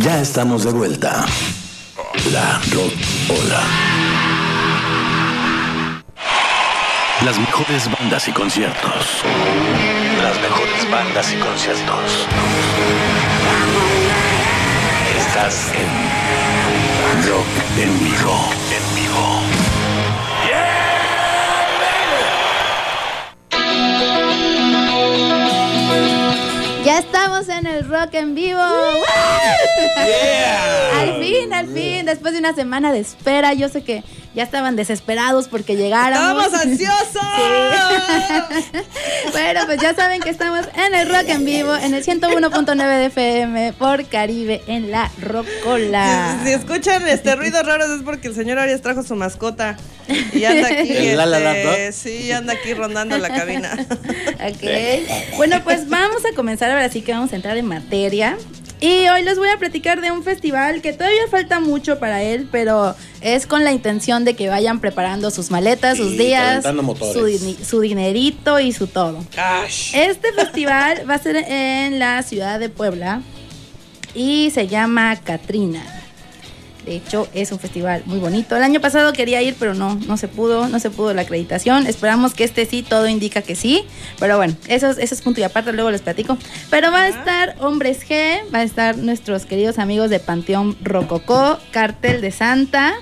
Ya estamos de vuelta. La Rock Ola. Las mejores bandas y conciertos. Las mejores bandas y conciertos. Estás en Rock en vivo. En vivo. Ya estamos en el rock en vivo. Al fin, al fin, después de una semana de espera, yo sé que ya estaban desesperados porque llegáramos. ¡Estamos ansiosos! bueno, pues ya saben que estamos en el rock en vivo, en el 101.9 de FM por Caribe, en la Rocola. Si, si escuchan este ruidos raros es porque el señor Arias trajo su mascota y anda aquí. El la, la, la, este. Sí, anda aquí rondando la cabina. Ok. Bueno, pues vamos a comenzar ahora sí que vamos a entrar en materia. Y hoy les voy a platicar de un festival que todavía falta mucho para él, pero es con la intención de que vayan preparando sus maletas, sus días, su, su dinerito y su todo. Este festival va a ser en la ciudad de Puebla y se llama Catrina. De hecho, es un festival muy bonito. El año pasado quería ir, pero no, no se pudo, no se pudo la acreditación. Esperamos que este sí, todo indica que sí. Pero bueno, eso, es- eso es punto y aparte, luego les platico. Pero va a estar Hombres G, va a estar nuestros queridos amigos de Panteón Rococó, Cartel de Santa,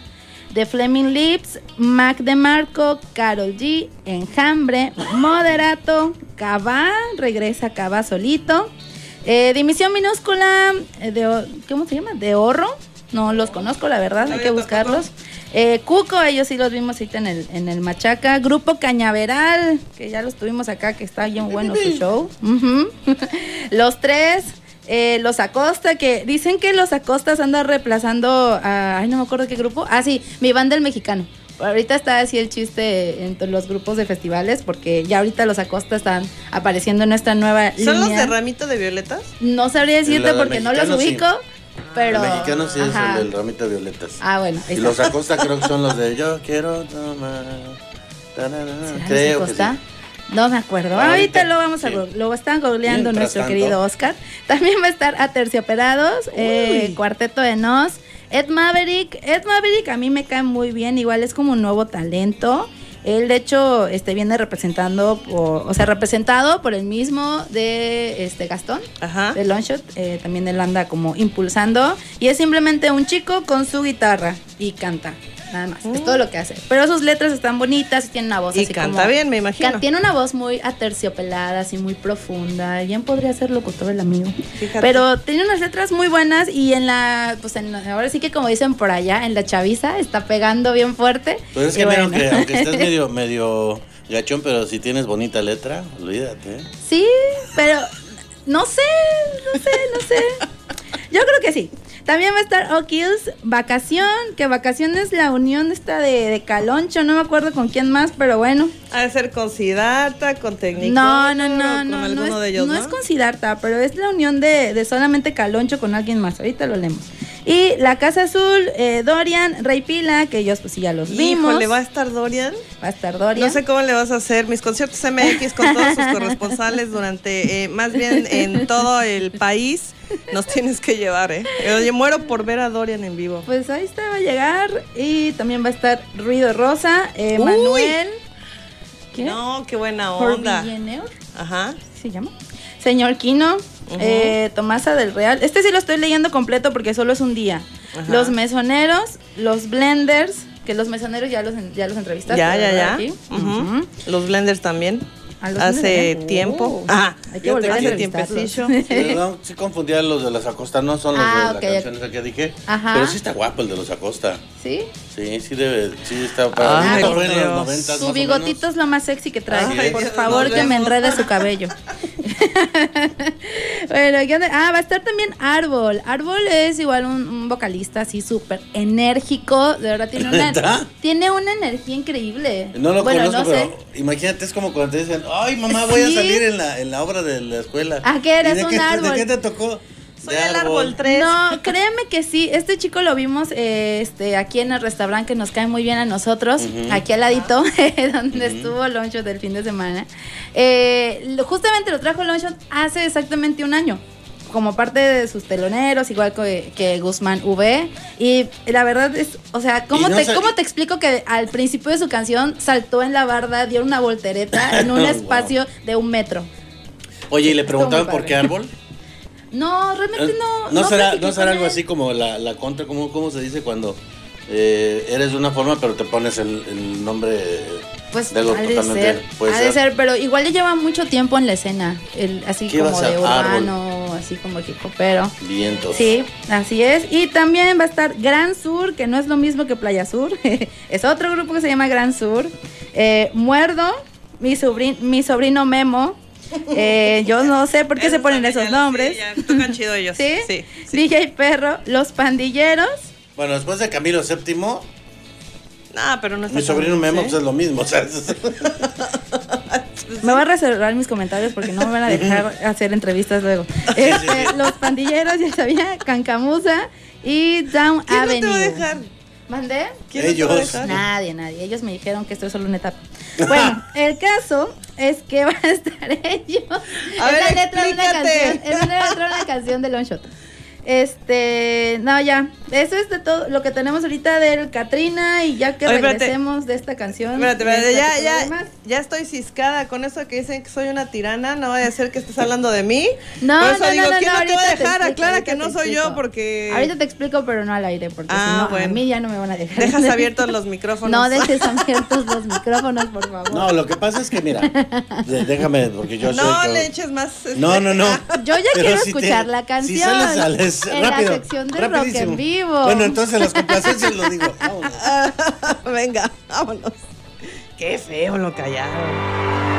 The Fleming Lips, Mac de Marco, Carol G, Enjambre, Moderato, Cabá, regresa Cabá solito. Eh, dimisión minúscula, eh, de, ¿cómo se llama? De Horro. No los conozco, la verdad, hay que buscarlos. Eh, Cuco, ellos sí los vimos ahorita en el, en el Machaca. Grupo Cañaveral, que ya los tuvimos acá, que está bien bueno su show. Los tres. eh, los Acosta, que dicen que los Acostas andan reemplazando a. Ay, no me acuerdo qué grupo. Ah, sí, mi banda el mexicano. Ahorita está así el chiste entre los grupos de festivales, porque ya ahorita los Acosta están apareciendo en nuestra nueva ¿Son los de ramito de violetas? No sabría decirte porque no los mexicano sí. Pero. el mexicano sí Ajá. es el del ramito de violetas. Ah, bueno, y está. los Acosta creo que son los de Yo quiero tomar. Tararara. ¿Será Luis Creo que Acosta? sí. No me acuerdo. Ahorita, Ahorita lo vamos a sí. lo están googleando nuestro tanto. querido Oscar. También va a estar Aterciopelados, eh. Cuarteto de Nos, Ed Maverick. Ed Maverick a mí me cae muy bien, igual es como un nuevo talento. Él de hecho este viene representando por, o sea, representado por el mismo de este Gastón Ajá. de Longshot, eh, también él anda como impulsando. Y es simplemente un chico con su guitarra y canta, nada más, es todo lo que hace. Pero sus letras están bonitas y tiene una voz Y así canta como- bien, me imagino. Tiene una voz muy aterciopelada, así muy profunda. Bien podría ser locutor el amigo. Fíjate. Pero tiene unas letras muy buenas y en la, pues en la- ahora sí que como dicen por allá, en la chaviza está pegando bien fuerte. Pues es que mira, aunque, aunque estés medio, medio gachón, pero si tienes bonita letra, olvídate. ¿eh? Sí, pero no sé, no sé, no sé. Yo creo que sí. También va a estar O'Kills Vacación, que Vacación es la unión esta de, de Caloncho, no me acuerdo con quién más, pero bueno. Ha de ser con Siddhartha, con técnico. No, no, no, con no, no es, de ellos, no ¿no? es con Siddhartha, pero es la unión de, de solamente Caloncho con alguien más. Ahorita lo leemos. Y la Casa Azul, eh, Dorian, Rey Pila, que ellos pues sí ya los vimos. Híjole, va a estar Dorian. Va a estar Dorian. No sé cómo le vas a hacer mis conciertos MX con todos sus corresponsales durante, eh, más bien en todo el país. Nos tienes que llevar, ¿eh? Oye, muero por ver a Dorian en vivo. Pues ahí está, va a llegar. Y también va a estar Ruido Rosa, eh. Manuel. ¿Qué? No, qué buena onda. Ajá. ¿se llama? Señor Quino, eh, Tomasa del Real. Este sí lo estoy leyendo completo porque solo es un día. Ajá. Los mesoneros, los blenders, que los mesoneros ya los, ya los entrevistaste. Ya, ya, ¿verdad, ya. aquí? Los blenders también. ¿A los Hace tiempo. Oh. Ah, Hay que volver a hace entrevistarlos. tiempecillo. Sí, no, sí confundía los de los Acosta, no son los Ah, de ok. la canción esa que dije. Ajá. Pero sí está guapo el de los Acosta. ¿Sí? Sí, sí debe, sí está Ay, fue en Dios. los 90 Su bigotito es lo más sexy que trae. Por favor, que me enrede su cabello. bueno, ¿qué onda? Ah, va a estar también Árbol. Árbol es igual un, un vocalista así súper enérgico. De verdad, tiene una, tiene una energía increíble. No lo bueno, conozco, no sé. pero imagínate, es como cuando te dicen, ay mamá, voy Sí. a salir en la, en la obra de la escuela. Ah, ¿qué eres? ¿Y de Un qué, árbol. ¿De qué te tocó? Soy el árbol 3. No, créeme que sí. Este chico lo vimos eh, este, aquí en el restaurante que nos cae muy bien a nosotros, aquí al ladito, donde estuvo Longshot del fin de semana. Eh, justamente lo trajo Longshot hace exactamente un año. como parte de sus teloneros, igual que, que Guzmán V. Y la verdad es, o sea, ¿cómo, no te, ¿cómo te explico que al principio de su canción saltó en la barda, dio una voltereta en un Wow. espacio de un metro? Oye, ¿y le preguntaban por qué árbol? No, realmente no. ¿No, será, ¿no será algo así como la, la contra? ¿cómo, ¿Cómo se dice cuando eh, eres de una forma pero te pones el, el nombre Pues de algo ha de ser, puede ha de ser, pero igual ya lleva mucho tiempo en la escena, el, así ¿Qué iba como de Árbol. urbano, así como hip hopero. Vientos. Sí, así es. Y también va a estar Gran Sur, que no es lo mismo que Playa Sur. es otro grupo que se llama Gran Sur. Eh, Muerdo, mi, sobrin- mi sobrino Memo. Eh, yo no sé por qué se ponen esos ya- nombres. Sí, ya tocan chido ellos. ¿Sí? Sí. sí. DJ Perro, Los Pandilleros. Bueno, después de Camilo VII, No, pero no está mi sobrino Memo ¿sí? pues es lo mismo. O sea, es- Me voy a reservar mis comentarios porque no me van a dejar hacer entrevistas luego. Este, Los Pandilleros, ya sabía, Cancamusa y Down ¿Quién no Avenue. te va a dejar? ¿Mandé? ¿Quién no te va a Ellos. dejar? Nadie, nadie. Ellos me dijeron que esto es solo una etapa. Bueno, el caso es que van a estar ellos. A es ver, la letra de una canción. Es la letra de una canción de Longshot. Este, no, ya. Eso es de todo lo que tenemos ahorita del Katrina y ya que Oye, espérate. regresemos de esta canción. Espérate, espérate, ya, ya, ya estoy ciscada con eso que dicen que soy una tirana. No vaya a ser que estés hablando de mí. No, Por eso no, digo, no, no, ¿quién no, no, te va a ahorita te dejar? explico, Aclara que no soy yo porque. Ahorita te explico, pero no al aire, porque Ah, si no, a bueno. mí ya no me van a dejar. Dejas abiertos los micrófonos. No dejes abiertos los micrófonos, por favor. no, lo que pasa es que, mira, déjame, porque yo soy. No le eches más. No, no, no. Yo ya Pero quiero si te- escuchar la si canción. sales, sales, en rápido, la sección de rock rapidísimo. en vivo. Bueno, entonces las complacencias lo digo. Vámonos. Venga, vámonos. Qué feo lo callaron.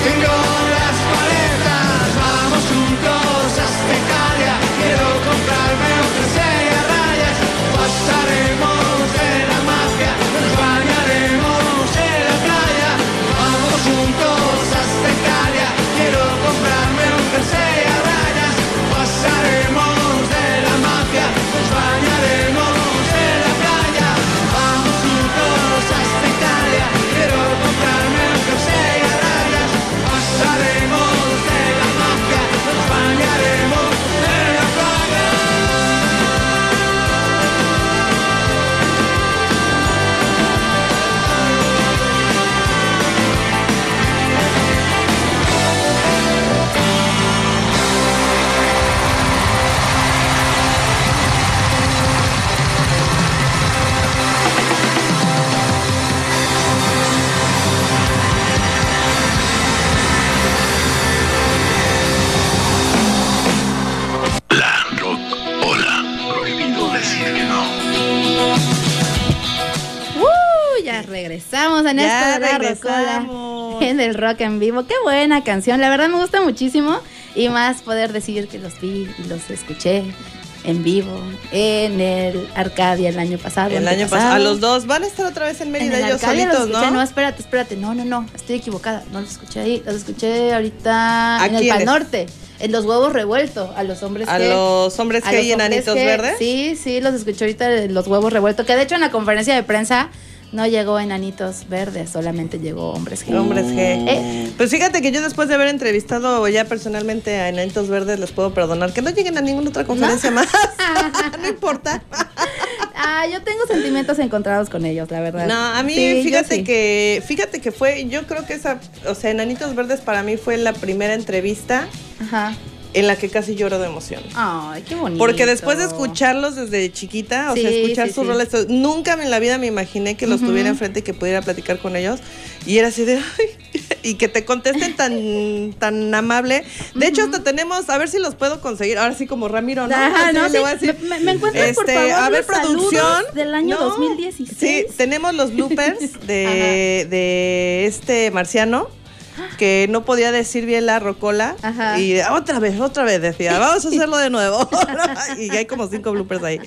Tengo las paletas en Ya esto de regresamos. rocola, en el rock en vivo. Qué buena canción, la verdad me gusta muchísimo y más poder decir que los vi y los escuché en vivo en el Arcadia el año pasado. El año pasado. A los dos van a estar otra vez en En Mérida el ellos Arcadia los solitos, escuché, ¿no? espérate, espérate, no, no, no, estoy equivocada, no los escuché ahí, los escuché ahorita ¿A en el? Pal Norte, en los huevos revueltos, a los hombres A que... los hombres a que los hay enanitos verdes. Sí, sí, los escuché ahorita en los huevos revueltos, que de hecho en la conferencia de prensa no llegó enanitos verdes, solamente llegó hombres G. Hombres G. Eh. Pues fíjate que yo después de haber entrevistado ya personalmente a Enanitos Verdes les puedo perdonar que no lleguen a ninguna otra conferencia más. no importa. Ah, yo tengo sentimientos encontrados con ellos, la verdad. No, a mí Sí, fíjate sí. que fíjate que fue, yo creo que esa, o sea, Enanitos Verdes para mí fue la primera entrevista Ajá. En la que casi lloro de emoción. Ay, qué bonito. Porque después de escucharlos desde chiquita, o sea, escuchar sí, sus sí. roles, nunca en la vida me imaginé que los tuviera enfrente y que pudiera platicar con ellos. Y era así de, "Ay", y que te contesten tan, tan amable. De hecho, hasta tenemos, a ver si los puedo conseguir, ahora sí como Ramiro, ¿no? Ajá, no, le voy a decir, Me- me- encuentras, por favor, a ver, los producción. del año No, 2016. Sí, tenemos los bloopers de, de este marciano. Que no podía decir bien la rocola. Ajá. Y otra vez, otra vez decía, vamos a hacerlo de nuevo. y hay como cinco bloopers ahí.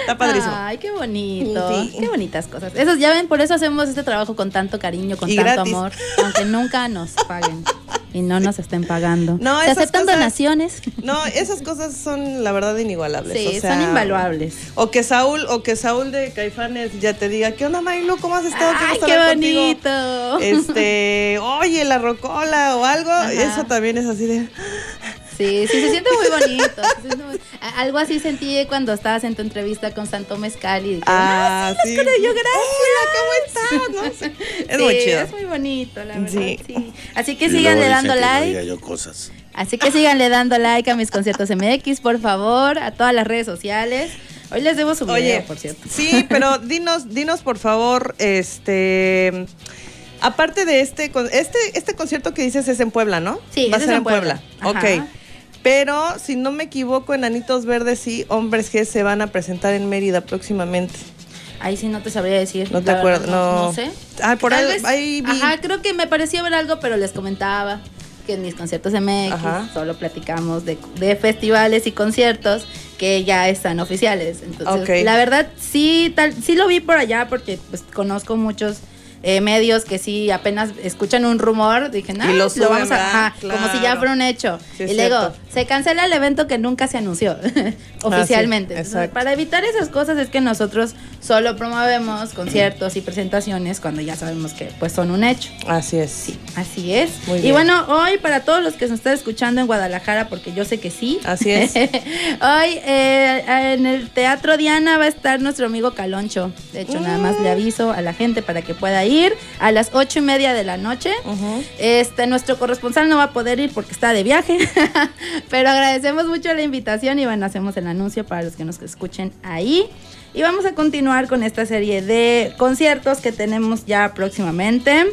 Está padrísimo. Ay, qué bonito. Sí. Qué bonitas cosas. Esos, ya ven, por eso hacemos este trabajo con tanto cariño, con Y tanto gratis. amor, aunque nunca nos paguen y no nos estén pagando. No, ¿Se aceptan cosas- donaciones? No, esas cosas son la verdad inigualables. Sí, o sea, son invaluables. O que Saúl, o que Saúl de Caifanes ya te diga, ¿qué onda, Marilu? ¿Cómo has estado? Ay, qué hablar contigo?" bonito. Este, oye, la rocola o algo. Ajá. Eso también es así de. Sí, sí, se siente muy bonito. siente muy- Algo así sentí cuando estabas en tu entrevista con Santo Mezcal y dije, Ah, sí. pero yo, gracias. Hola, ¿cómo estás? No sé. Es Sí, muy chido. Es muy bonito, la verdad. Sí. Sí. Así que síganle dando que no like. diga yo cosas. Así que síganle dando like a mis conciertos MX, por favor, a todas las redes sociales. Hoy les debo su video, Oye, por cierto. Sí, pero dinos, dinos por favor, este. Aparte de este, este, este concierto que dices es en Puebla, ¿no? Sí, va a ser es en en Puebla. Puebla. Ok. Pero si no me equivoco, Enanitos Verdes y Hombres G se van a presentar en Mérida próximamente. Ahí sí no te sabría decir. No te verdad, no. No sé. Ah, por ahí- vez- ahí vi. Ajá, creo que me pareció ver algo, pero les comentaba que en mis conciertos MX Ajá. solo platicamos de, de festivales y conciertos que ya están oficiales. Entonces, Ok. la verdad, sí, tal, sí lo vi por allá porque pues conozco muchos eh, medios que sí apenas escuchan un rumor, dije, no, Y lo suben, vamos a, ajá, como si ya fuera un hecho. Sí, y luego, se cancela el evento que nunca se anunció oficialmente. Entonces, para evitar esas cosas es que nosotros solo promovemos conciertos y presentaciones cuando ya sabemos que pues son un hecho. Así es. Así es. Muy y bien. bueno, hoy para todos los que nos están escuchando en Guadalajara, porque yo sé que sí. Así es. hoy eh, en el Teatro Diana va a estar nuestro amigo Caloncho. De hecho, nada más le Mm. aviso a la gente para que pueda ir a las ocho y media de la noche. Este, nuestro corresponsal no va a poder ir porque está de viaje, pero agradecemos mucho la invitación y bueno, hacemos el anuncio para los que nos escuchen ahí. Y vamos a continuar con esta serie de conciertos que tenemos ya próximamente.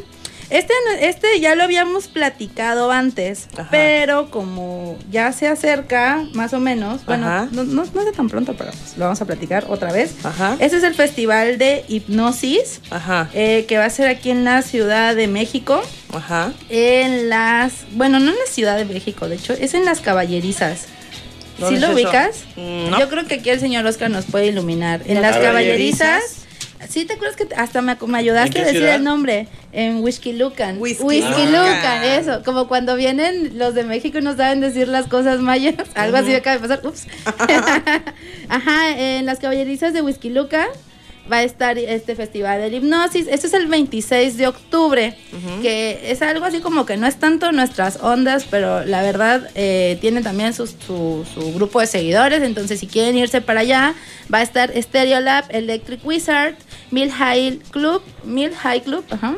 Este, este ya lo habíamos platicado antes, Ajá. pero como ya se acerca, más o menos, bueno, no, no, no es de tan pronto, pero pues lo vamos a platicar otra vez. Ajá. Este es el Festival de Hipnosis, Ajá. eh, que va a ser aquí en la Ciudad de México. Ajá. En las. Bueno, no en la Ciudad de México, de hecho, es en las caballerizas. ¿Dónde ¿Sí lo es ubicas? Mm, no. Yo creo que aquí el señor Oscar nos puede iluminar. En ¿Las las caballerizas? ¿Sí te acuerdas que hasta me, me ayudaste ¿En a decir ciudad? el nombre? En Whisky Lucan. Whisky Lucan, Lucan. eso. Como cuando vienen los de México y no saben decir las cosas mayas. Algo así acaba de pasar. Ups. Ajá, en las caballerizas de Whisky Lucan va a estar este festival del hipnosis. Este es el 26 de octubre, que es algo así como que no es tanto nuestras ondas, pero la verdad eh, tiene también sus- su, su grupo de seguidores. Entonces, si quieren irse para allá, va a estar Stereolab, Electric Wizard, Mill High Club, Mill High Club, ajá.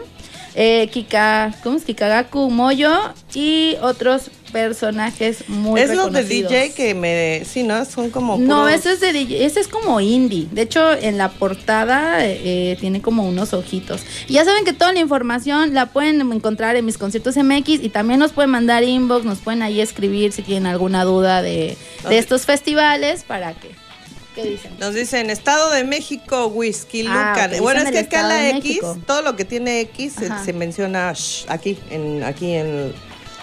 Eh, Kika, ¿cómo es? Kikagaku Moyo y otros personajes muy es los de. DJ que me. Sí, ¿no? Son como. No, eso es de DJ, ese es como indie. De hecho, en la portada eh, tiene como unos ojitos. Y ya saben que toda la información la pueden encontrar en mis conciertos MX y también nos pueden mandar inbox, nos pueden ahí escribir si tienen alguna duda de, estos festivales para que, ¿Qué dicen? Nos dicen Estado de México, Whisky Ah, Lucan. bueno, es que acá la X, México. todo lo que tiene X se, Ajá. se menciona shh, aquí, en, aquí en,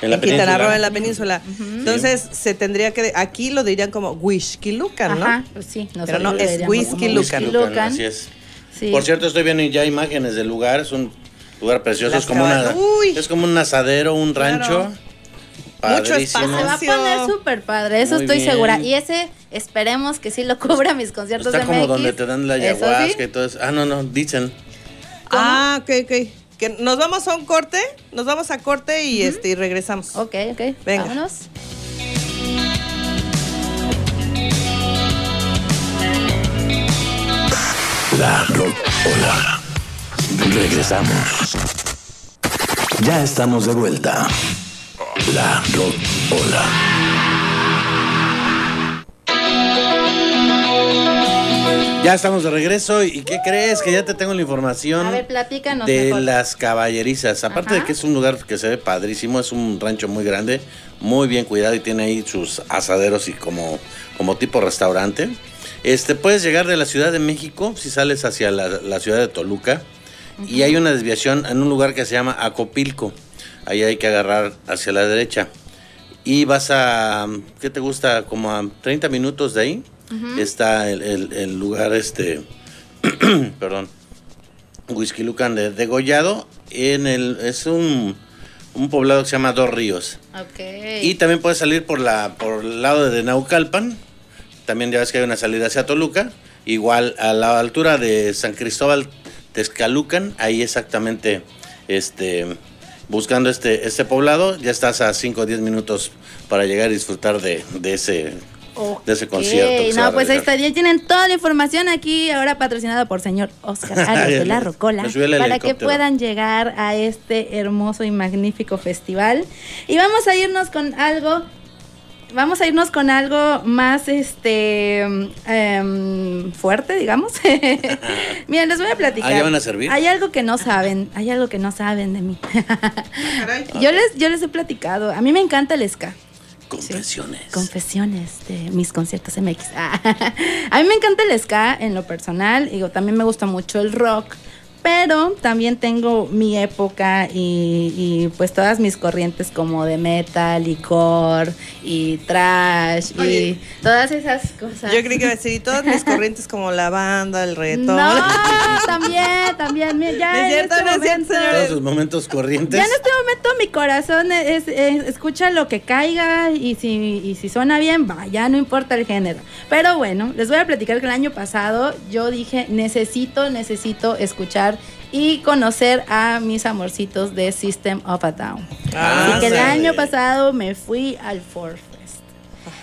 En la Quintana península. Roo, en la península. Entonces se tendría que, aquí lo dirían como Whisky Lucan, ¿no? Ajá, pues sí. Pero no, es whisky Lucan. Lucan. Así es. Sí. Por cierto, estoy viendo ya imágenes del lugar. Es un lugar precioso. Las Es como, una. Uy. es como un asadero, un Claro. rancho. Mucho Padrísimo. Se va a espacio. poner súper padre, eso Muy estoy bien. segura. Y ese esperemos que sí lo cubra mis conciertos Está de como MX. donde te dan la ayahuasca sí. y todo eso. Ah, no, no, dicen. Ah, ok, ok. Que nos vamos a un corte, nos vamos a corte y este y regresamos. Ok, ok. Venga. Vámonos. La Rocola. Regresamos. Ya estamos de vuelta. La Rocola. Ya estamos de regreso. ¿Y qué crees? Que ya te tengo la información A ver, platícanos de mejor. las caballerizas. Aparte Ajá. de que es un lugar que se ve padrísimo, es un rancho muy grande, muy bien cuidado y tiene ahí sus asaderos y como, como tipo restaurante. Este, puedes llegar de la Ciudad de México si sales hacia la, la ciudad de Toluca y hay una desviación en un lugar que se llama Acopilco. Ahí hay que agarrar hacia la derecha. Y vas a, ¿qué te gusta? Como a 30 minutos de ahí está el, el- el lugar este, perdón, Whisky Lucan de Degollado. En el, es un, un poblado que se llama Dos Ríos. Y también puedes salir por la por el lado de Naucalpan. También ya ves que hay una salida hacia Toluca. Igual a la altura de San Cristóbal Texcalucan, ahí exactamente este buscando este este poblado, ya estás a 5 o 10 minutos para llegar y disfrutar de, de ese de ese concierto. que No, pues ahí está, ya tienen toda la información aquí, ahora patrocinado por señor Oscar Arias de la Rocola, para que puedan llegar a este hermoso y magnífico festival. Y vamos a irnos con algo, vamos a irnos con algo más este em, fuerte, digamos. Miren, les voy a platicar. Ah, ¿ya van a servir? Hay algo que no saben, hay algo que no saben de mí. Caray. yo les, yo les he platicado, a mí me encanta el ska. Confesiones. Confesiones de mis conciertos MX. A mí me encanta el ska en lo personal, digo, también me gusta mucho el rock, pero también tengo mi época y, y, pues todas mis corrientes como de metal y core y trash y todas esas cosas. Yo creí que iba a decir, y todas mis corrientes como la banda, el reggaetón. No, también, también. Ya No es en cierto, este no es cierto, momento- señores. Todos sus momentos corrientes. ya en este momento mi corazón es, es- escucha lo que caiga y si, y si suena bien, va, ya no importa el género. Pero bueno, les voy a platicar que el año pasado yo dije, necesito, necesito escuchar y conocer a mis amorcitos de System of a Down. Ah, Así que el año pasado me fui al Forfest.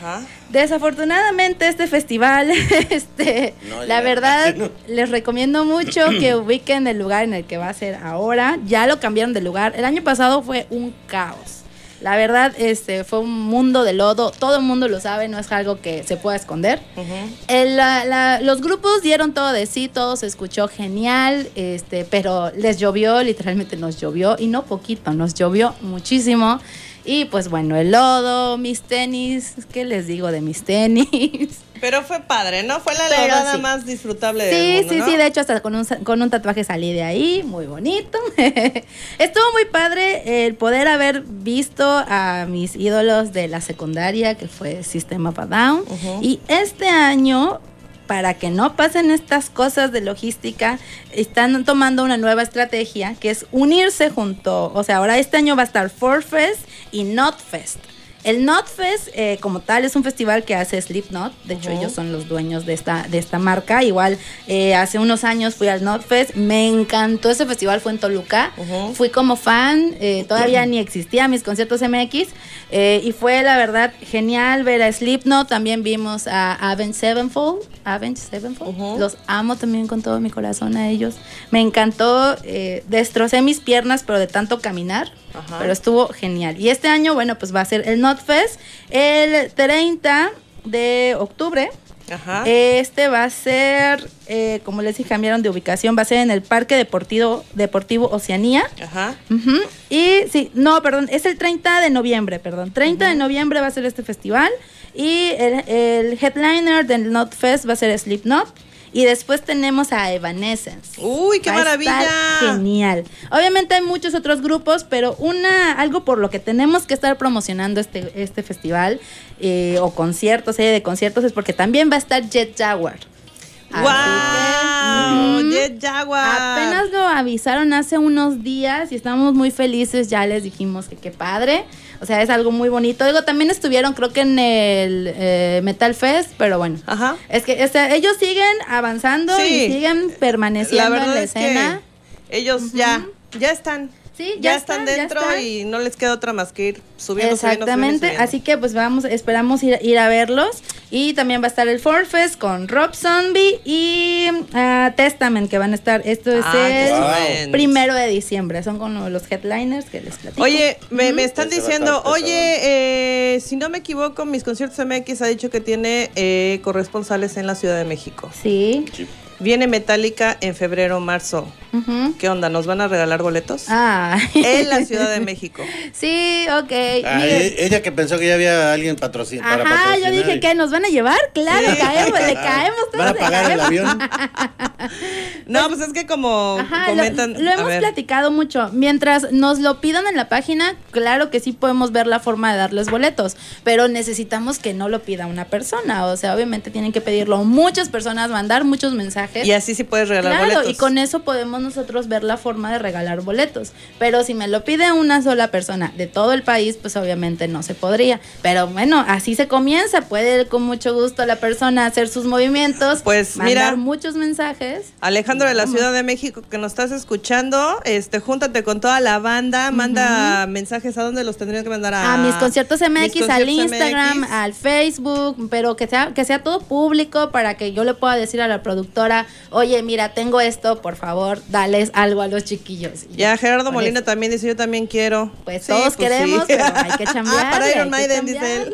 Ajá. Desafortunadamente este festival, este, No, la verdad, les recomiendo mucho que ubiquen el lugar en el que va a ser ahora. Ya lo cambiaron de lugar. El año pasado fue un caos. La verdad, este, fue un mundo de lodo. Todo el mundo lo sabe, no es algo que se pueda esconder. Ujú. El, la- la- los grupos dieron todo de sí, todo se escuchó genial, este, pero les llovió, literalmente nos llovió, y no poquito, nos llovió muchísimo. Y pues bueno, el lodo, mis tenis, ¿qué les digo de mis tenis? Pero fue padre, ¿no? Fue la sí. más disfrutable del Sí, mundo, sí, ¿no? sí, de hecho hasta con un, con un tatuaje salí de ahí, muy bonito. Estuvo muy padre el poder haber visto a mis ídolos de la secundaria, que fue System of Down. Y este año, para que no pasen estas cosas de logística, están tomando una nueva estrategia, que es unirse junto, o sea, ahora este año va a estar Forfest y Notfest. El Notfest, eh, como tal, es un festival que hace Slipknot. De hecho, ellos son los dueños de esta, de esta marca. Igual, eh, hace unos años fui al Notfest. Me encantó ese festival, fue en Toluca. Fui como fan, eh, todavía ni existía mis conciertos MX. eh, y fue, la verdad, genial ver a Slipknot. También vimos a Avenged Sevenfold. Avenged Sevenfold. Los amo también con todo mi corazón a ellos. Me encantó. eh, destrocé mis piernas, pero de tanto caminar. Ajá. Pero estuvo genial. Y este año, bueno, pues va a ser el Notfest el 30 de octubre. Ajá. Este va a ser, eh, como les dije, cambiaron de ubicación, va a ser en el Parque Deportivo, Deportivo Oceanía. Ajá. Y sí, no, perdón, es el 30 de noviembre, perdón. 30 de noviembre va a ser este festival. Y el, el headliner del Not Fest va a ser Slipknot. Y después tenemos a Evanescence. Uy, qué Va a estar maravilla. Genial. Obviamente hay muchos otros grupos, pero una algo por lo que tenemos que estar promocionando este, este festival eh, o conciertos, serie de conciertos, es porque también va a estar Jet Jaguar. ¡Wow! que. Jet Jaguar. Apenas lo avisaron hace unos días y estamos muy felices. Ya les dijimos que qué padre. O sea, es algo muy bonito. Digo, también estuvieron, creo que en el eh, Metal Fest, pero bueno. Ajá. Es que o sea, ellos siguen avanzando Sí. y siguen permaneciendo La en la es escena. ellos ya, ya están. Sí, ya, ya están, están, ya dentro están. y no les queda otra más que ir subiendo, subiendo, subiendo, Exactamente, subiendo. así que pues vamos, esperamos ir, ir a verlos. Y también va a estar el Ford Fest con Rob Zombie y ah, Testament que van a estar. Esto es Ah, el primero de diciembre. Son como los headliners que les platico. Oye, me, me están diciendo, oye, eh, si no me equivoco, mis conciertos MX ha dicho que tiene eh, corresponsales en la Ciudad de México. Sí. Sí. Viene Metallica en febrero, marzo. ¿Qué onda? ¿Nos van a regalar boletos? Ah. En la Ciudad de México. sí, ok. Ah, e- ella que pensó que ya había alguien patrocin para Ajá, patrocinar. yo dije y- que nos van a llevar, claro, Sí. caemos, le caemos todos. ¿Van a le pagar el caemos. avión? No, pues es que como Ajá, lo- comentan. lo, hemos ver. platicado mucho. Mientras nos lo pidan en la página, claro que sí podemos ver la forma de darles boletos, pero necesitamos que no lo pida una persona. O sea, obviamente tienen que pedirlo muchas personas, mandar muchos mensajes. Y así sí puedes regalar Claro, boletos. y con eso podemos nosotros ver la forma de regalar boletos. Pero si me lo pide una sola persona de todo el país, pues obviamente no se podría. Pero bueno, así se comienza. Puede con mucho gusto la persona hacer sus movimientos, Pues, mandar mira. muchos mensajes. Alejandro de la Ciudad de México, que nos estás escuchando, este, júntate con toda la banda, manda mensajes a dónde los tendrías que mandar a, a mis conciertos MX, Mis al Instagram, MX. al Facebook, pero que sea, que sea todo público para que yo le pueda decir a la productora, oye, mira, tengo esto, por favor, dales algo a los chiquillos. Y Ya Gerardo con Molina eso. también dice, yo también quiero. Pues Sí, todos pues queremos, sí. pero hay que chambearle. Ah, para Iron Maiden, dice él.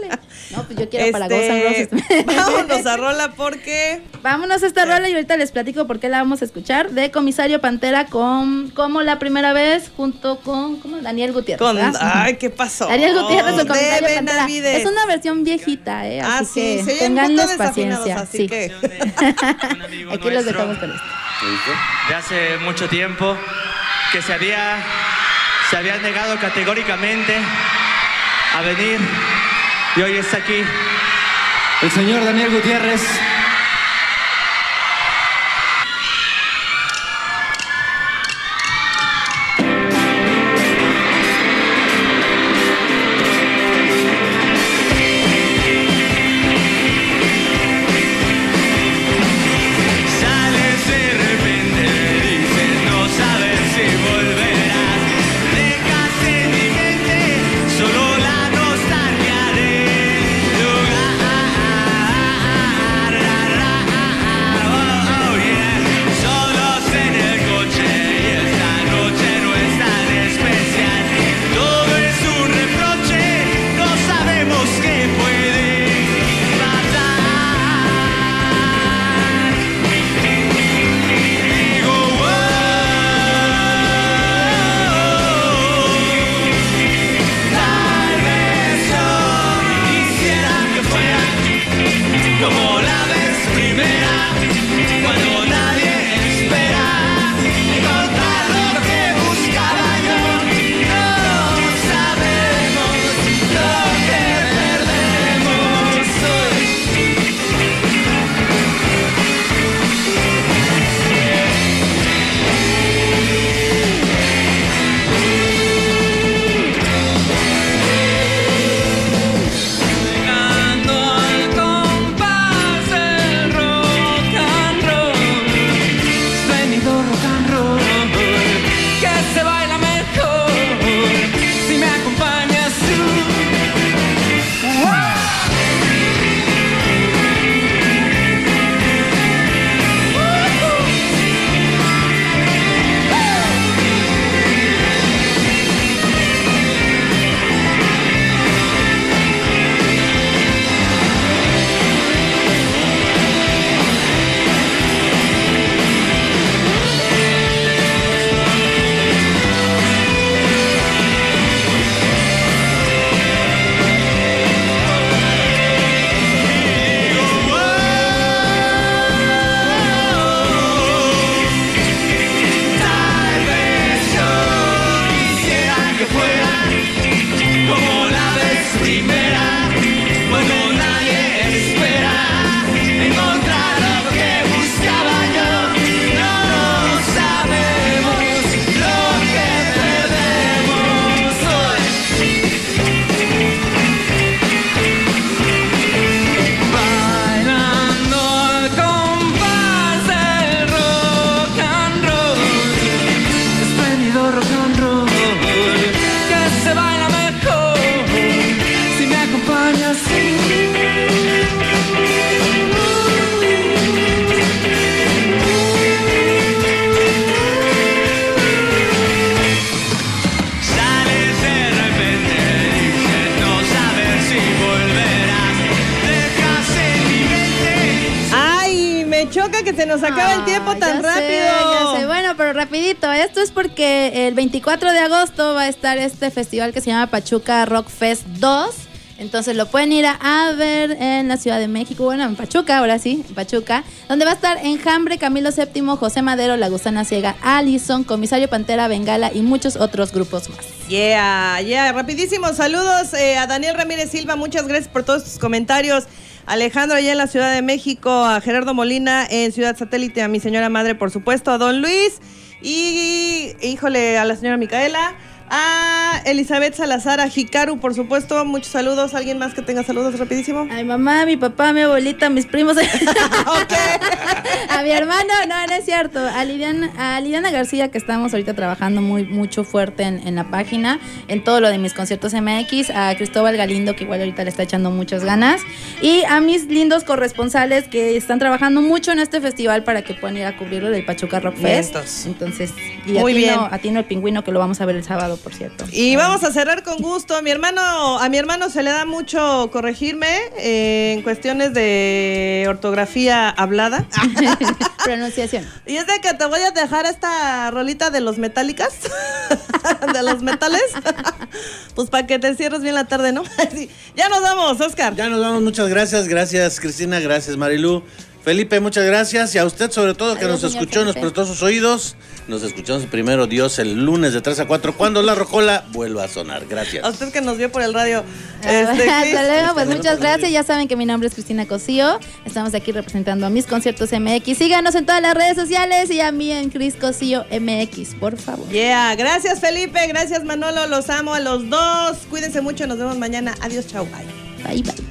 No, pues yo quiero para Este, Guns N' Roses. Vámonos a rola porque Vámonos a esta rola y ahorita les platico por qué la vamos a escuchar. De Comisario Pantera con como la primera vez junto con ¿cómo? Daniel Gutiérrez. con ay, ¿qué pasó? Daniel Gutiérrez o Comisario de Pantera. Es una versión viejita, ¿eh? Ah, Así sí, que se desafinados, paciencia. así sí. que Un amigo Aquí los dejamos con esto. De hace mucho tiempo que se había, se había negado categóricamente a venir y hoy está aquí. El señor Daniel Gutiérrez. Que se nos acaba el Ah, tiempo tan ya sé, rápido. ya sé. Bueno, pero rapidito. Esto es porque el 24 de agosto va a estar este festival que se llama Pachuca Rock Fest 2. Entonces lo pueden ir a, a ver en la Ciudad de México, bueno, en Pachuca, ahora sí, en Pachuca, donde va a estar Enjambre, Camilo VII, José Madero, La Gusana Ciega, Allison, Comisario Pantera, Bengala y muchos otros grupos más. Yeah, yeah, rapidísimo. Saludos eh, a Daniel Ramírez Silva, muchas gracias por todos tus comentarios. Alejandro allá en la Ciudad de México, a Gerardo Molina en Ciudad Satélite, a mi señora madre, por supuesto, a Don Luis y, híjole, a la señora Micaela, a Elizabeth Salazar, a Hikaru, por supuesto, muchos saludos. ¿Alguien más que tenga saludos rapidísimo? A mi mamá, a mi papá, mi abuelita, a mis primos. a mi hermano, no, no es cierto. A Lidiana, a Lidiana García, que estamos ahorita trabajando muy, mucho fuerte en, en la página, en todo lo de mis conciertos MX. A Cristóbal Galindo, que igual ahorita le está echando muchas ganas. Y a mis lindos corresponsales que están trabajando mucho en este festival para que puedan ir a cubrirlo del Pachuca Rock Fest. Entonces, y Muy a Tino, bien. a Tino el pingüino, que lo vamos a ver el sábado, por cierto. Y vamos a cerrar con gusto. A mi hermano, a mi hermano se le da mucho corregirme eh, en cuestiones de ortografía hablada. Pronunciación. Y es de que te voy a dejar esta rolita de los metálicas, de los metales, pues para que te cierres bien la tarde, ¿no? Ya nos vamos, Oscar. Ya nos vamos, muchas gracias. Gracias, Cristina. Gracias, Marilu. Felipe, muchas gracias. Y a usted, sobre todo, que Adiós, nos escuchó, nos prestó sus oídos. Nos escuchamos primero, Dios, el lunes de 3 a 4, cuando la rocola vuelva a sonar. Gracias. A usted que nos vio por el radio. Ah, Este. Hasta luego, pues muchas gracias. Ya saben que mi nombre es Cristina Cosío. Estamos aquí representando a mis conciertos MX. Síganos en todas las redes sociales y a mí en Cris Cosío MX, por favor. Yeah, gracias Felipe, gracias Manolo, los amo a los dos. Cuídense mucho, nos vemos mañana. Adiós, chau, bye. Bye, bye.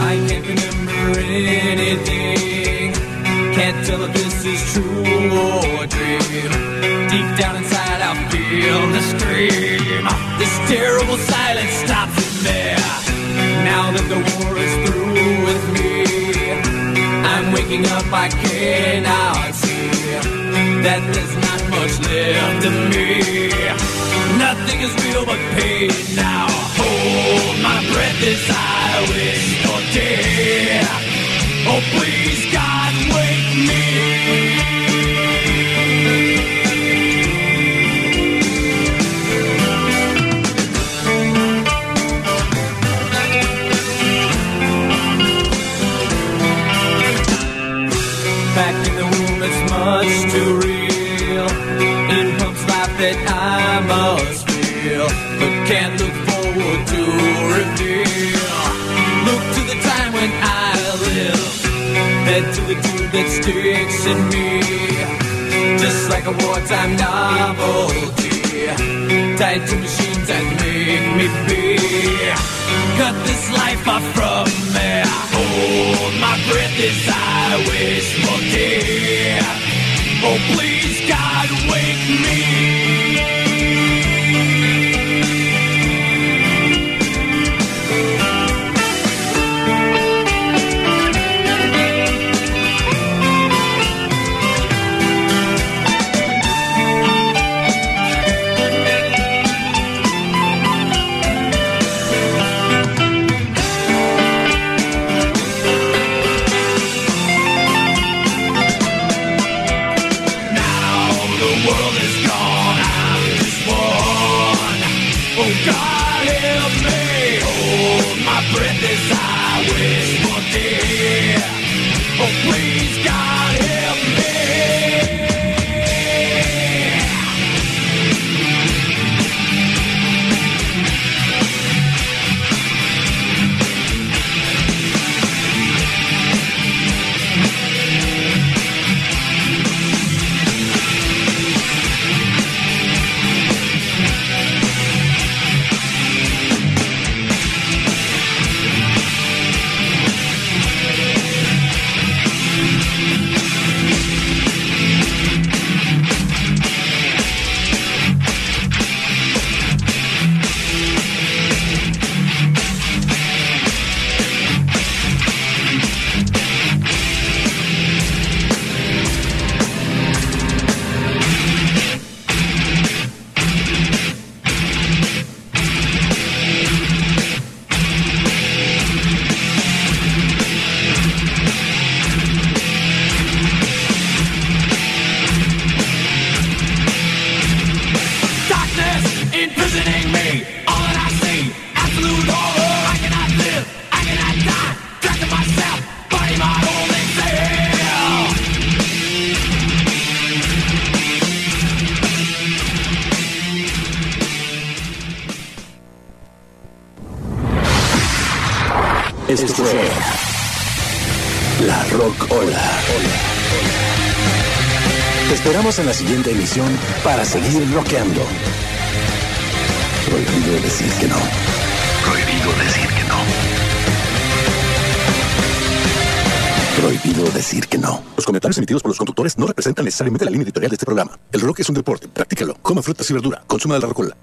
I can't remember anything. Can't tell if this is true or a dream. Deep down inside, I feel the scream. This terrible silence stops in there. Now that the war is through with me, I'm waking up, I cannot see that there's not much left of me. Nothing is real but pain now. My breath as I wish oh for death. Oh, please, God, wake me. Back in the room, it's much too real. It pumps life that I must feel, but can't sticks in me, just like a wartime novelty, tied to machines that make me be. Cut this life off from me. Hold my breath as I wish for death. Oh, please, God, wake me. Oh God, help me. Hold my breath as I wish for death. Oh please, God, para seguir rockeando. Prohibido decir que no. Prohibido decir que no. Prohibido decir que no. Los comentarios emitidos por los conductores no representan necesariamente la línea editorial de este programa. El rock es un deporte. Practícalo. Coma frutas y verdura. Consuma de la rocola.